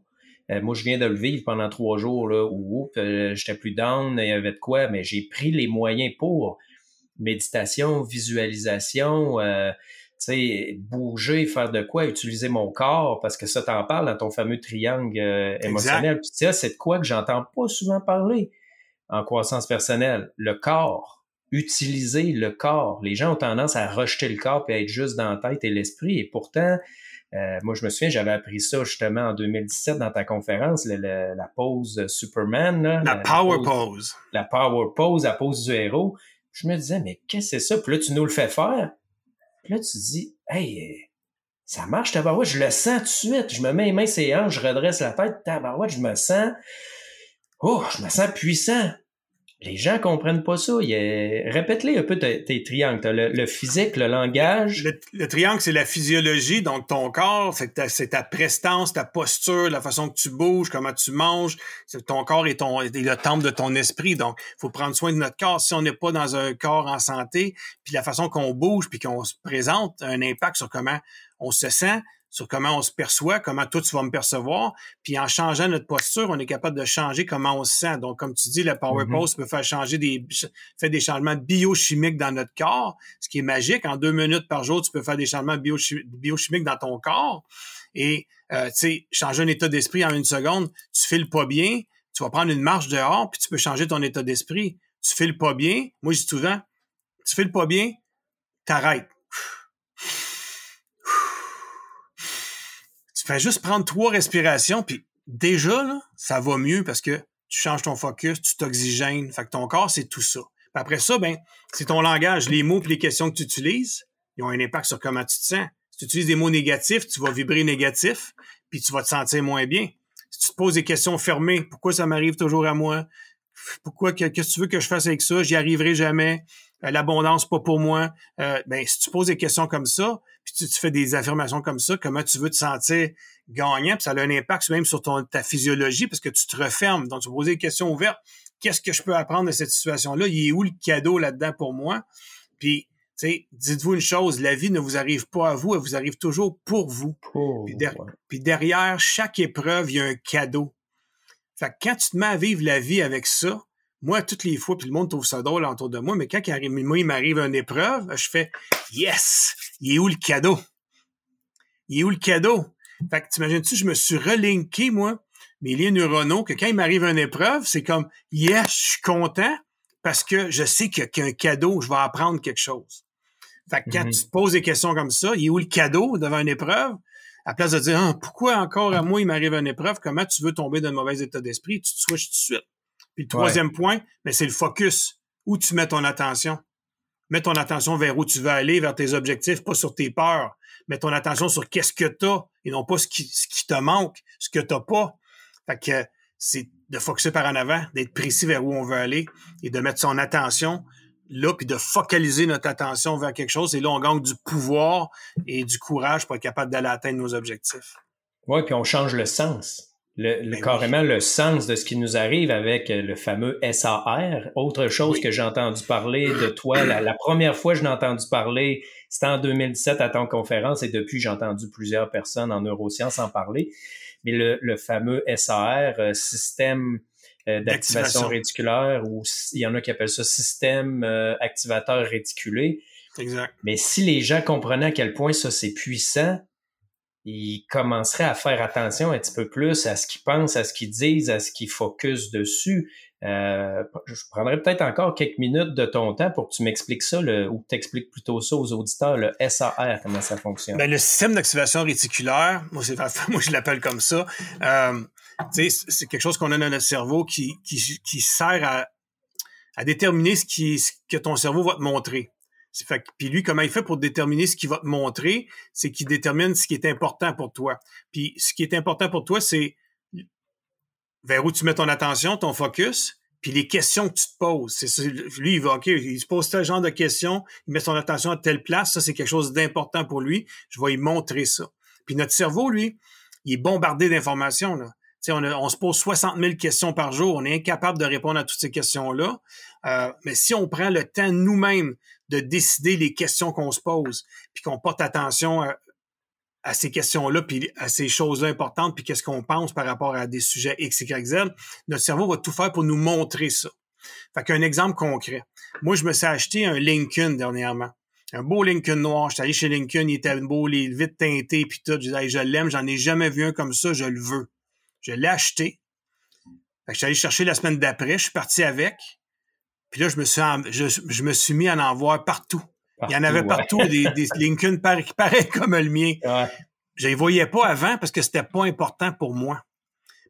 Euh, moi, je viens de le vivre pendant trois jours là, où euh, j'étais plus down, il y avait de quoi, mais j'ai pris les moyens pour méditation, visualisation, euh, bouger, faire de quoi, utiliser mon corps, parce que ça t'en parle dans ton fameux triangle euh, émotionnel. Puis ça, c'est de quoi que j'entends pas souvent parler en croissance personnelle. Le corps. Utiliser le corps. Les gens ont tendance à rejeter le corps et à être juste dans la tête et l'esprit. Et pourtant, euh, moi, je me souviens, j'avais appris ça justement en 2017 dans ta conférence, la pose Superman. la, power pose, La power pose, la pose du héros. Je me disais, mais qu'est-ce que c'est ça? Puis là, tu nous le fais faire. Puis là, tu dis, hey, ça marche, tabarouette, je le sens tout de suite. Je me mets les mains sur les hanches, je redresse la tête, tabarouette, je me sens, oh, je me sens puissant les gens comprennent pas ça. Répète-les un peu tes, triangles. Le, physique, le langage. Le, triangle, c'est la physiologie, donc ton corps, c'est ta, ta, prestance, ta posture, la façon que tu bouges, comment tu manges. Ton corps est, ton, le temple de ton esprit. Donc, faut prendre soin de notre corps. Si on n'est pas dans un corps en santé, puis la façon qu'on bouge, puis qu'on se présente, a un impact sur comment on se sent, sur comment on se perçoit, comment toi tu vas me percevoir. Puis en changeant notre posture, on est capable de changer comment on se sent. Donc, comme tu dis, le Power mm-hmm. Pose peut faire changer des, fait des changements biochimiques dans notre corps, ce qui est magique. En deux minutes par jour, tu peux faire des changements biochimiques dans ton corps. Et, euh, tu sais, changer un état d'esprit en une seconde, tu files pas bien, tu vas prendre une marche dehors, puis tu peux changer ton état d'esprit. Tu files pas bien, moi je dis souvent, tu files pas bien, t'arrêtes Fais juste prendre trois respirations, puis déjà, là, ça va mieux parce que tu changes ton focus, tu t'oxygènes. Fait que ton corps, c'est tout ça. après ça, ben, c'est ton langage, les mots et les questions que tu utilises, ils ont un impact sur comment tu te sens. Si tu utilises des mots négatifs, tu vas vibrer négatif, puis tu vas te sentir moins bien. Si tu te poses des questions fermées, pourquoi ça m'arrive toujours à moi? Pourquoi, qu'est-ce que tu veux que je fasse avec ça? J'y arriverai jamais. Euh, l'abondance pas pour moi. Euh, ben, si tu poses des questions comme ça, puis tu, fais des affirmations comme ça, comment tu veux te sentir gagnant, puis ça a un impact même sur ton, ta physiologie parce que tu te refermes. Donc, tu poses des questions ouvertes. Qu'est-ce que je peux apprendre de cette situation-là? Il est où le cadeau là-dedans pour moi? Puis, tu sais, dites-vous une chose, la vie ne vous arrive pas à vous, elle vous arrive toujours pour vous. puis, derrière chaque épreuve, il y a un cadeau. Fait que quand tu te mets à vivre la vie avec ça, moi, toutes les fois, puis le monde trouve ça drôle autour de moi, mais quand il moi, il m'arrive une épreuve, je fais Yes! Il est où le cadeau? Il est où le cadeau? Fait que t'imagines-tu, je me suis relinké, moi, mes liens neuronaux, que quand il m'arrive une épreuve, c'est comme Yes, je suis content parce que je sais qu'il y a un cadeau, je vais apprendre quelque chose. Fait que quand mm-hmm. tu te poses des questions comme ça, il est où le cadeau devant une épreuve? À place de dire ah, pourquoi encore à moi il m'arrive une épreuve, comment tu veux tomber dans un mauvais état d'esprit, tu te switches tout de suite. Puis le troisième point, mais c'est le focus. Où tu mets ton attention? Mets ton attention vers où tu veux aller, vers tes objectifs, pas sur tes peurs. Mets ton attention sur qu'est-ce que tu as et non pas ce qui, ce qui te manque, ce que tu n'as pas. Fait que c'est de focuser par en avant, d'être précis vers où on veut aller et de mettre son attention là, puis de focaliser notre attention vers quelque chose. Et là, on gagne du pouvoir et du courage pour être capable d'aller atteindre nos objectifs. Oui, puis on change le sens le, ben carrément le sens de ce qui nous arrive avec le fameux SAR. Autre chose que j'ai entendu parler de toi, la, première fois que j'ai entendu parler, c'était en 2017 à ton conférence et depuis j'ai entendu plusieurs personnes en neurosciences en parler. Mais le, le fameux SAR, euh, système euh, d'activation réticulaire, ou il y en a qui appellent ça système euh, activateur réticulé. Exact. Mais si les gens comprenaient à quel point ça c'est puissant, ils commenceraient à faire attention un petit peu plus à ce qu'ils pensent, à ce qu'ils disent, à ce qu'ils focusent dessus. Euh, je prendrais peut-être encore quelques minutes de ton temps pour que tu m'expliques ça, le, ou t'expliques plutôt ça aux auditeurs, le SAR, comment ça fonctionne. Ben, le système d'activation réticulaire, moi, moi je l'appelle comme ça, euh, c'est quelque chose qu'on a dans notre cerveau qui, qui, qui sert à, à déterminer ce, qui, ce que ton cerveau va te montrer. Fait, puis lui, comment il fait pour déterminer ce qu'il va te montrer, c'est qu'il détermine ce qui est important pour toi. Puis ce qui est important pour toi, c'est vers où tu mets ton attention, ton focus, puis les questions que tu te poses. C'est lui, il va, OK, il se pose tel genre de questions, il met son attention à telle place, ça, c'est quelque chose d'important pour lui. Je vais lui montrer ça. Puis notre cerveau, lui, il est bombardé d'informations. Là. On, on, se pose 60 000 questions par jour. On est incapable de répondre à toutes ces questions-là. Euh, mais si on prend le temps nous-mêmes de décider les questions qu'on se pose, puis qu'on porte attention à, ces questions-là, puis à ces choses-là importantes, puis qu'est-ce qu'on pense par rapport à des sujets X, Y, Z, notre cerveau va tout faire pour nous montrer ça. Fait qu'un exemple concret. Moi, je me suis acheté un Lincoln dernièrement. Un beau Lincoln noir. J'étais allé chez Lincoln, il était beau, il est vite teinté, puis tout. Je disais, je l'aime, j'en ai jamais vu un comme ça, je le veux. Je l'ai acheté. Fait que je suis allé chercher la semaine d'après, je suis parti avec. Puis là, je me suis, je, me suis mis à en voir partout. Il y en avait partout des, des, Lincoln qui paraient comme le mien. Je les voyais pas avant parce que c'était pas important pour moi.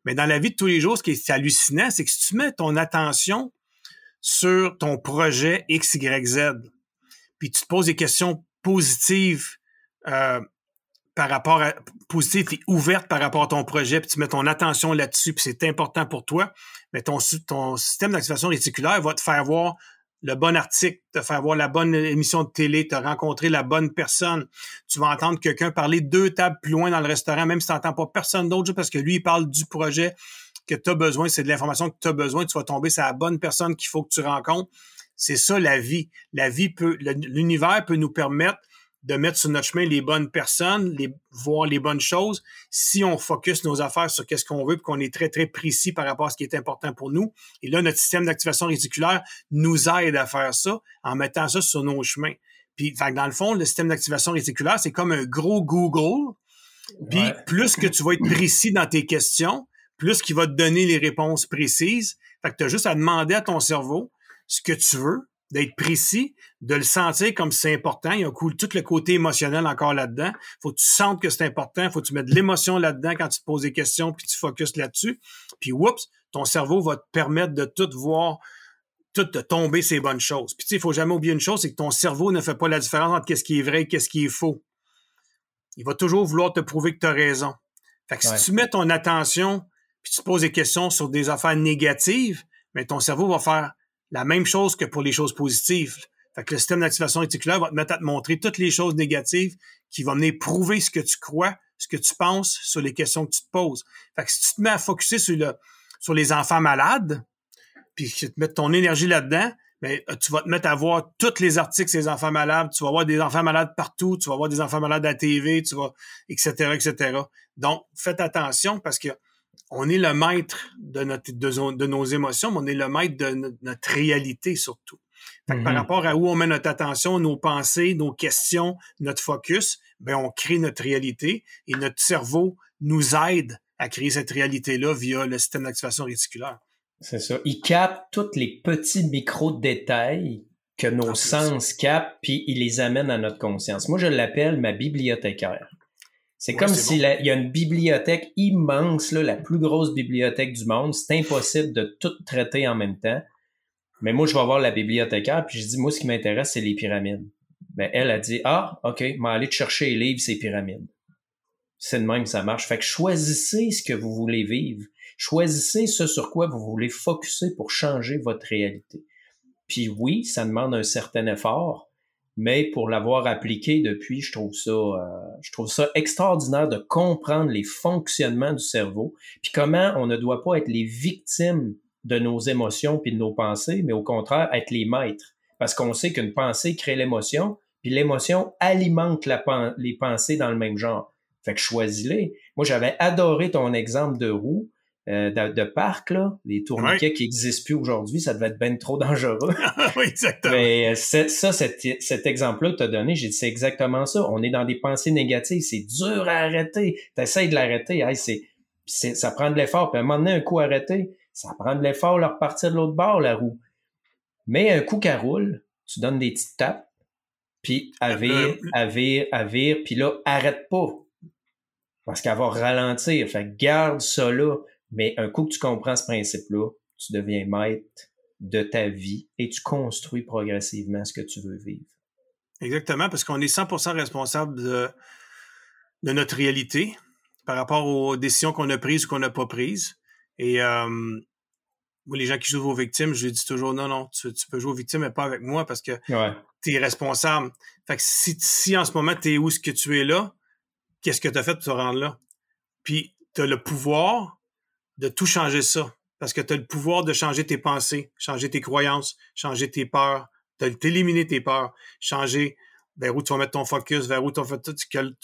Mais dans la vie de tous les jours, ce qui est hallucinant, c'est que si tu mets ton attention sur ton projet X, Y, Z, puis tu te poses des questions positives euh, par rapport à positif et ouverte par rapport à ton projet, puis tu mets ton attention là-dessus, puis c'est important pour toi, mais ton, ton système d'activation réticulaire va te faire voir le bon article, te faire voir la bonne émission de télé, te rencontrer la bonne personne. Tu vas entendre quelqu'un parler deux tables plus loin dans le restaurant, même si tu n'entends pas personne d'autre, parce que lui, il parle du projet que tu as besoin, c'est de l'information que tu as besoin, tu vas tomber sur la bonne personne qu'il faut que tu rencontres. C'est ça la vie. La vie peut, l'univers peut nous permettre de mettre sur notre chemin les bonnes personnes, les, voir les bonnes choses, si on focus nos affaires sur qu'est-ce qu'on veut, puis qu'on est très, très précis par rapport à ce qui est important pour nous. Et là, notre système d'activation réticulaire nous aide à faire ça en mettant ça sur nos chemins. Puis, dans le fond, le système d'activation réticulaire, c'est comme un gros Google. Puis, plus que tu vas être précis dans tes questions, plus qu'il va te donner les réponses précises. Fait que tu as juste à demander à ton cerveau ce que tu veux, d'être précis, de le sentir comme c'est important. Il y a tout le côté émotionnel encore là-dedans. Faut que tu sentes que c'est important. Faut que tu mettes de l'émotion là-dedans quand tu te poses des questions puis tu focuses là-dessus. Puis, oups, ton cerveau va te permettre de tout voir, tout de tomber ces bonnes choses. Puis, tu sais, il faut jamais oublier une chose, c'est que ton cerveau ne fait pas la différence entre qu'est-ce qui est vrai et qu'est-ce qui est faux. Il va toujours vouloir te prouver que tu as raison. Fait que si tu mets ton attention puis tu te poses des questions sur des affaires négatives, mais ton cerveau va faire la même chose que pour les choses positives. Fait que le système d'activation réticulaire va te mettre à te montrer toutes les choses négatives qui vont venir prouver ce que tu crois, ce que tu penses sur les questions que tu te poses. Fait que si tu te mets à focuser sur, le, sur les enfants malades, puis que tu te mets ton énergie là-dedans, mais ben, tu vas te mettre à voir tous les articles sur les enfants malades, tu vas voir des enfants malades partout, tu vas voir des enfants malades à la TV, etc., etc. Donc, faites attention parce que on est le maître de, notre, de, nos émotions, mais on est le maître de notre, réalité surtout. Par mm-hmm. rapport à où on met notre attention, nos pensées, nos questions, notre focus, ben on crée notre réalité et notre cerveau nous aide à créer cette réalité-là via le système d'activation réticulaire. C'est ça. Il capte tous les petits micro-détails que nos sens captent, puis il les amène à notre conscience. Moi, je l'appelle ma bibliothécaire. C'est comme s'il y a une bibliothèque immense, là, la plus grosse bibliothèque du monde. C'est impossible de tout traiter en même temps. Mais moi, je vais voir la bibliothécaire, puis je dis, moi, ce qui m'intéresse, c'est les pyramides. Ben, elle a dit, ah, OK, mais allez te chercher les livres, ces pyramides. C'est de même que ça marche. Fait que choisissez ce que vous voulez vivre. Choisissez ce sur quoi vous voulez focuser pour changer votre réalité. Puis oui, ça demande un certain effort, mais pour l'avoir appliqué depuis, je trouve ça, euh, je trouve ça extraordinaire de comprendre les fonctionnements du cerveau, puis comment on ne doit pas être les victimes de nos émotions puis de nos pensées, mais au contraire être les maîtres, parce qu'on sait qu'une pensée crée l'émotion, puis l'émotion alimente les pensées dans le même genre. Fait que choisis-les. Moi, j'avais adoré ton exemple de roue. Euh, de, parc, là, les tourniquets qui n'existent plus aujourd'hui, ça devait être bien trop dangereux. oui, exactement. Mais euh, ça, cet, exemple-là que tu as donné, j'ai dit c'est exactement ça. On est dans des pensées négatives, c'est dur à arrêter. Tu essaies de l'arrêter, c'est, ça prend de l'effort. Puis à un moment donné, un coup arrêté, ça prend de l'effort de repartir de l'autre bord, la roue. Mais un coup qu'elle roule, tu donnes des petites tapes, puis à vire, à vire, à vire, puis là, arrête pas. Parce qu'elle va ralentir. Fait garde ça là. Mais un coup que tu comprends ce principe-là, tu deviens maître de ta vie et tu construis progressivement ce que tu veux vivre. Exactement, parce qu'on est 100% responsable de, de, notre réalité par rapport aux décisions qu'on a prises ou qu'on n'a pas prises. Et euh, les gens qui jouent aux victimes, je dis toujours non, non, tu, peux jouer aux victimes, mais pas avec moi parce que tu es responsable. Fait que si, si en ce moment tu es où ce que tu es là, qu'est-ce que tu as fait pour te rendre là? Puis tu as le pouvoir de tout changer ça. Parce que tu as le pouvoir de changer tes pensées, changer tes croyances, changer tes peurs, d'éliminer tes peurs, changer vers où tu vas mettre ton focus, vers où tu vas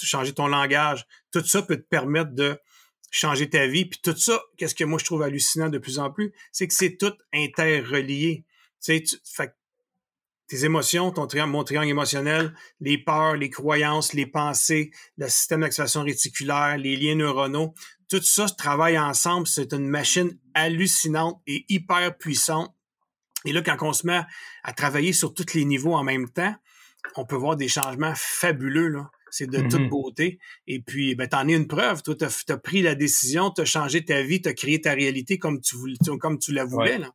changer ton langage. Tout ça peut te permettre de changer ta vie. Puis tout ça, qu'est-ce que moi je trouve hallucinant de plus en plus, c'est que c'est tout interrelié. Tu sais, fait, tes émotions, ton triangle, mon triangle émotionnel, les peurs, les croyances, les pensées, le système d'activation réticulaire, les liens neuronaux, tout ça se travaille ensemble. C'est une machine hallucinante et hyper puissante. Et là, quand on se met à travailler sur tous les niveaux en même temps, on peut voir des changements fabuleux. Là. C'est de toute mm-hmm. beauté. Et puis, ben, t'en es une preuve. Toi, t'as as pris la décision, t'as changé ta vie, t'as créé ta réalité comme tu, voulais, comme tu la voulais. Là.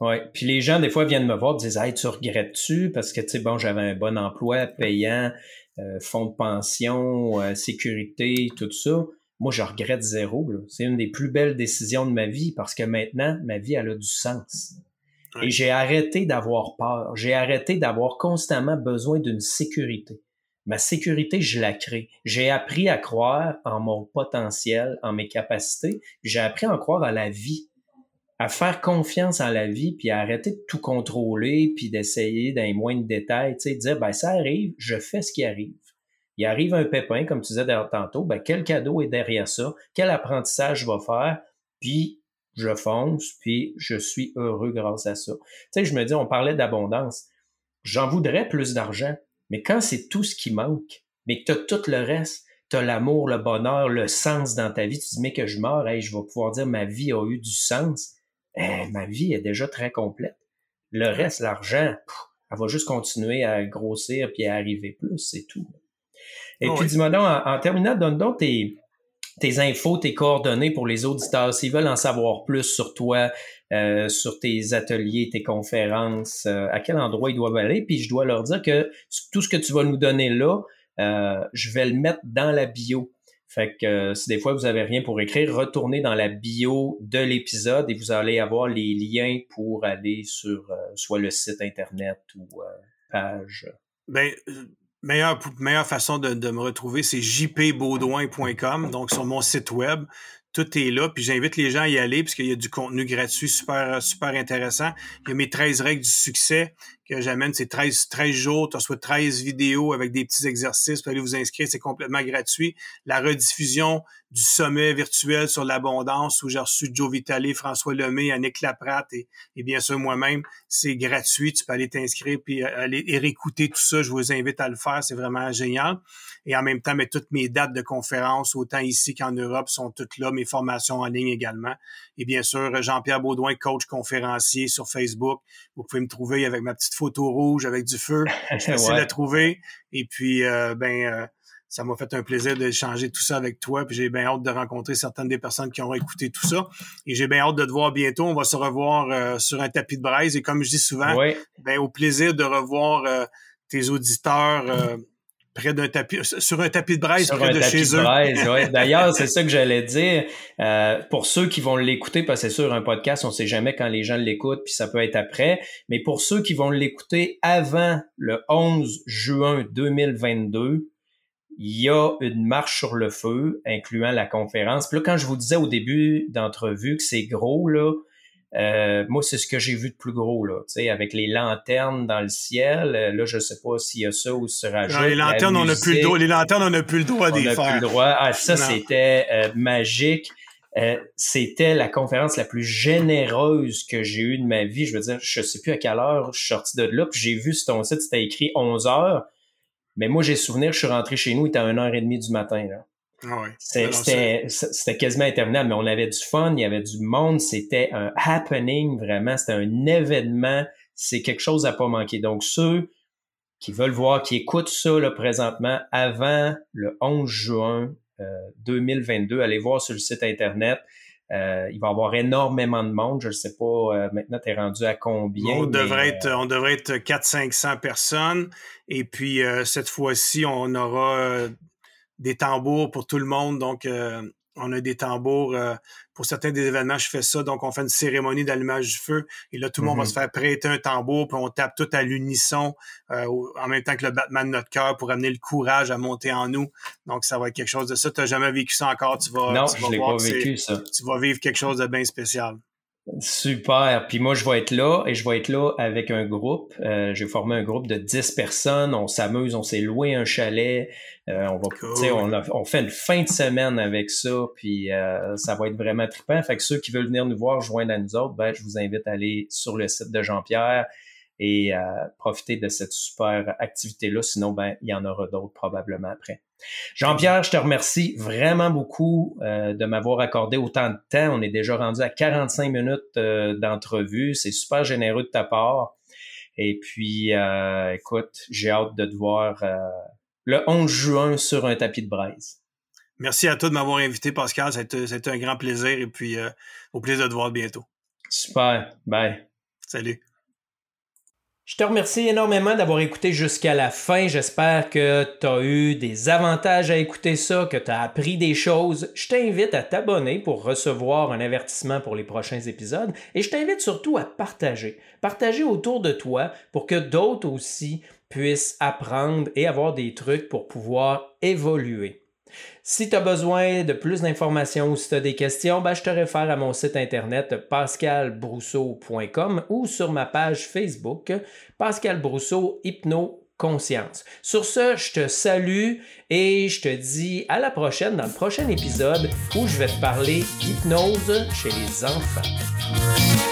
Oui. Puis les gens, des fois, viennent me voir et disent Hey, tu regrettes-tu? Parce que, tu sais, bon, j'avais un bon emploi payant, euh, fonds de pension, euh, sécurité, tout ça. Moi, je regrette zéro. C'est une des plus belles décisions de ma vie parce que maintenant, ma vie, elle a du sens. Et j'ai arrêté d'avoir peur. J'ai arrêté d'avoir constamment besoin d'une sécurité. Ma sécurité, je la crée. J'ai appris à croire en mon potentiel, en mes capacités. J'ai appris à en croire à la vie à faire confiance en la vie, puis à arrêter de tout contrôler, puis d'essayer d'un moins de détails, tu sais, dire, ben ça arrive, je fais ce qui arrive. Il arrive un pépin, comme tu disais tantôt, ben quel cadeau est derrière ça, quel apprentissage je vais faire, puis je fonce, puis je suis heureux grâce à ça. Tu sais, je me dis, on parlait d'abondance. J'en voudrais plus d'argent, mais quand c'est tout ce qui manque, mais que tu as tout le reste, tu as l'amour, le bonheur, le sens dans ta vie, tu dis, mais que je meurs, hey, je vais pouvoir dire, ma vie a eu du sens eh, ma vie est déjà très complète. Le reste, l'argent, elle va juste continuer à grossir puis à arriver plus, c'est tout. Et ah puis, dis-moi donc, en, terminant, donne donc tes, tes infos, tes coordonnées pour les auditeurs. S'ils veulent en savoir plus sur toi, euh, sur tes ateliers, tes conférences, euh, à quel endroit ils doivent aller. Puis je dois leur dire que tout ce que tu vas nous donner là, euh, je vais le mettre dans la bio. Fait que euh, si des fois vous avez rien pour écrire, retournez dans la bio de l'épisode et vous allez avoir les liens pour aller sur euh, soit le site internet ou euh, page. Ben, meilleure, meilleure façon de, de me retrouver, c'est jpbaudouin.com, donc sur mon site web tout est là. Puis j'invite les gens à y aller parce qu'il y a du contenu gratuit super, super intéressant. Il y a mes 13 règles du succès que j'amène. C'est 13, 13 jours. Tu reçois 13 vidéos avec des petits exercices. Vous allez vous inscrire. C'est complètement gratuit. La rediffusion du sommet virtuel sur l'abondance où j'ai reçu Joe Vitale, François Lemay, Annick Laprate et, et bien sûr moi-même. C'est gratuit. Tu peux aller t'inscrire puis aller et réécouter tout ça. Je vous invite à le faire. C'est vraiment génial. Et en même temps, mais toutes mes dates de conférences, autant ici qu'en Europe, sont toutes là. Mes formations en ligne également. Et bien sûr, Jean-Pierre Baudouin, coach conférencier sur Facebook. Vous pouvez me trouver avec ma petite photo rouge avec du feu. C'est facile à trouver. Et puis, euh, ben, euh, ça m'a fait un plaisir d'échanger tout ça avec toi. Puis j'ai bien hâte de rencontrer certaines des personnes qui ont écouté tout ça. Et j'ai bien hâte de te voir bientôt. On va se revoir euh, sur un tapis de braise. Et comme je dis souvent, ben, au plaisir de revoir tes auditeurs près d'un tapis, sur un tapis de braise près de chez eux. ouais. D'ailleurs, c'est ça que j'allais dire. Euh, pour ceux qui vont l'écouter, parce que c'est sûr, un podcast, on sait jamais quand les gens l'écoutent, puis ça peut être après. Mais pour ceux qui vont l'écouter avant le 11 juin 2022, il y a une marche sur le feu, incluant la conférence. Puis là, quand je vous disais au début d'entrevue que c'est gros, là, euh, moi, c'est ce que j'ai vu de plus gros, là, tu sais, avec les lanternes dans le ciel. Euh, là, je sais pas s'il y a ça ou si rajoute. les lanternes, on n'a plus le droit. Les lanternes, on n'a plus le droit d'y faire. Plus le droit. Ah, ça, c'était euh, magique. c'était la conférence la plus généreuse que j'ai eue de ma vie. Je veux dire, je sais plus à quelle heure je suis sorti de là, puis j'ai vu sur ton site, c'était écrit 11 heures. Mais moi, j'ai souvenir, je suis rentré chez nous, il était à 1h30 du matin, là. Ah c'était quasiment interminable, mais on avait du fun, il y avait du monde, c'était un happening vraiment, c'était un événement, c'est quelque chose à pas manquer. Donc ceux qui veulent voir, qui écoutent ça là, présentement avant le 11 juin 2022, euh, allez voir sur le site internet. Euh, il va y avoir énormément de monde. Je ne sais pas, euh, maintenant, tu es rendu à combien? On devrait être, on devrait être 400-500 personnes. Et puis, cette fois-ci, on aura des tambours pour tout le monde. Donc, euh, on a des tambours. Euh, pour certains des événements, je fais ça. Donc, on fait une cérémonie d'allumage du feu. Et là, tout le monde va mm-hmm. se faire prêter un tambour, puis on tape tout à l'unisson, euh, en même temps que le battement de notre cœur pour amener le courage à monter en nous. Donc, ça va être quelque chose de ça. Tu n'as jamais vécu ça encore? Tu vas, non, je l'ai pas vécu, ça. Tu vas vivre quelque chose de bien spécial. Super. Puis moi, je vais être là et je vais être là avec un groupe. Euh, j'ai formé un groupe de 10 personnes. On s'amuse, on s'est loué un chalet. Euh, on va, on, on, fait une fin de semaine avec ça. Puis euh, ça va être vraiment trippant. Fait que ceux qui veulent venir nous voir, joindre à nous autres, ben, je vous invite à aller sur le site de Jean-Pierre et profiter de cette super activité-là. Sinon, ben, il y en aura d'autres probablement après. Jean-Pierre, je te remercie vraiment beaucoup euh, de m'avoir accordé autant de temps. On est déjà rendu à 45 minutes euh, d'entrevue. C'est super généreux de ta part. Et puis, euh, écoute, j'ai hâte de te voir le 11 juin sur un tapis de braise. Merci à toi de m'avoir invité, Pascal. C'était un grand plaisir et puis au plaisir de te voir bientôt. Super. Bye. Salut. Je te remercie énormément d'avoir écouté jusqu'à la fin. J'espère que tu as eu des avantages à écouter ça, que tu as appris des choses. Je t'invite à t'abonner pour recevoir un avertissement pour les prochains épisodes et je t'invite surtout à partager. Partager autour de toi pour que d'autres aussi puissent apprendre et avoir des trucs pour pouvoir évoluer. Si tu as besoin de plus d'informations ou si tu as des questions, ben, je te réfère à mon site internet pascalbrousseau.com ou sur ma page Facebook Pascal Brousseau Hypno Conscience. Sur ce, je te salue et je te dis à la prochaine dans le prochain épisode où je vais te parler d'hypnose chez les enfants.